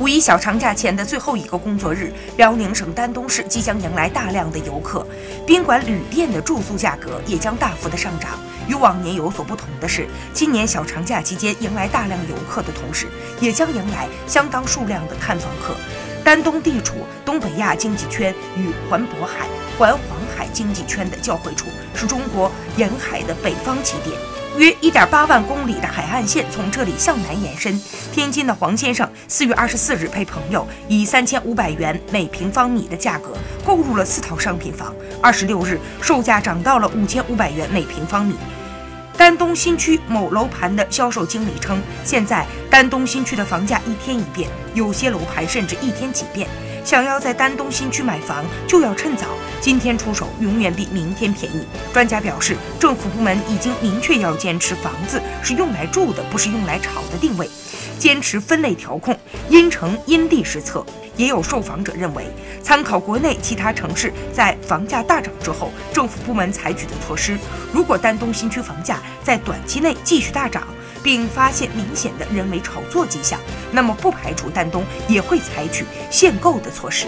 五一小长假前的最后一个工作日，辽宁省丹东市即将迎来大量的游客，宾馆、旅店的住宿价格也将大幅的上涨。与往年有所不同的是，今年小长假期间迎来大量游客的同时，也将迎来相当数量的探访客。丹东地处东北亚经济圈与环渤海、环黄海经济圈的交汇处，是中国沿海的北方起点。约1.8万公里的海岸线从这里向南延伸。天津的黄先生四月二十四日陪朋友以三千五百元每平方米的价格购入了四套商品房，二十六日售价涨到了五千五百元每平方米。丹东新区某楼盘的销售经理称，现在丹东新区的房价一天一变，有些楼盘甚至一天几变。想要在丹东新区买房，就要趁早。今天出手永远比明天便宜。专家表示，政府部门已经明确要坚持房子是用来住的，不是用来炒的定位，坚持分类调控，因城因地施策。也有受访者认为，参考国内其他城市在房价大涨之后，政府部门采取的措施，如果丹东新区房价在短期内继续大涨，并发现明显的人为炒作迹象，那么不排除丹东也会采取限购的措施。